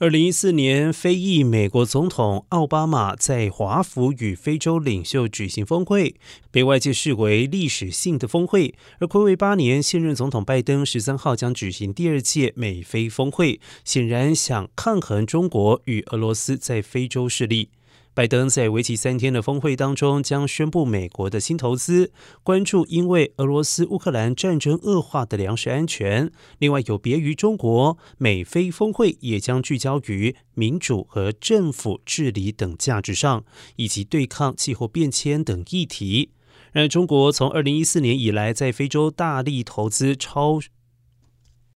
二零一四年，非裔美国总统奥巴马在华府与非洲领袖举行峰会，被外界视为历史性的峰会。而暌违八年，现任总统拜登十三号将举行第二届美非峰会，显然想抗衡中国与俄罗斯在非洲势力。拜登在为期三天的峰会当中将宣布美国的新投资，关注因为俄罗斯乌克兰战争恶化的粮食安全。另外，有别于中国，美非峰会也将聚焦于民主和政府治理等价值上，以及对抗气候变迁等议题。而中国从二零一四年以来，在非洲大力投资超